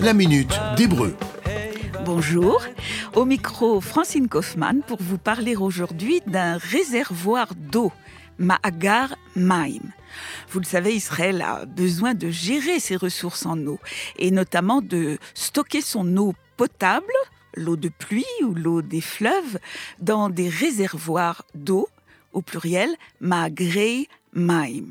La minute d'hébreu. Bonjour, au micro Francine Kaufmann pour vous parler aujourd'hui d'un réservoir d'eau, Ma'agar Maim. Vous le savez, Israël a besoin de gérer ses ressources en eau et notamment de stocker son eau potable, l'eau de pluie ou l'eau des fleuves, dans des réservoirs d'eau, au pluriel Ma'agrei Maim.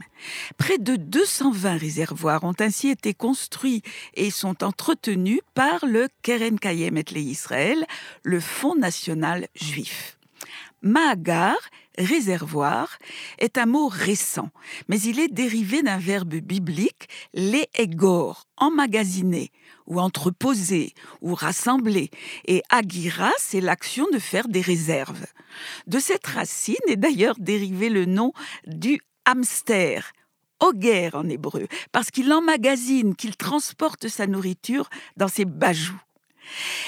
Près de 220 réservoirs ont ainsi été construits et sont entretenus par le Keren Kayem et Israël, le Fonds national juif. Maagar, réservoir, est un mot récent, mais il est dérivé d'un verbe biblique, egor, emmagasiner, ou entreposer, ou rassembler, et agira, c'est l'action de faire des réserves. De cette racine est d'ailleurs dérivé le nom du hamster, oger en hébreu, parce qu'il emmagasine, qu'il transporte sa nourriture dans ses bajoux.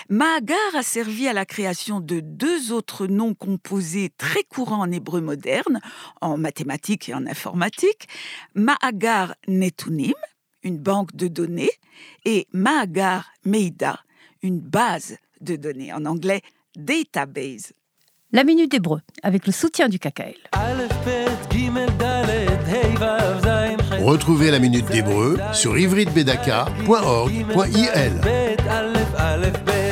Maagar a servi à la création de deux autres noms composés très courants en hébreu moderne, en mathématiques et en informatique, Maagar Netunim, une banque de données, et Maagar Meida, une base de données, en anglais database. La Minute d'Hébreu, avec le soutien du KKL. Retrouvez la Minute d'Hébreu sur ivritbedaka.org.il.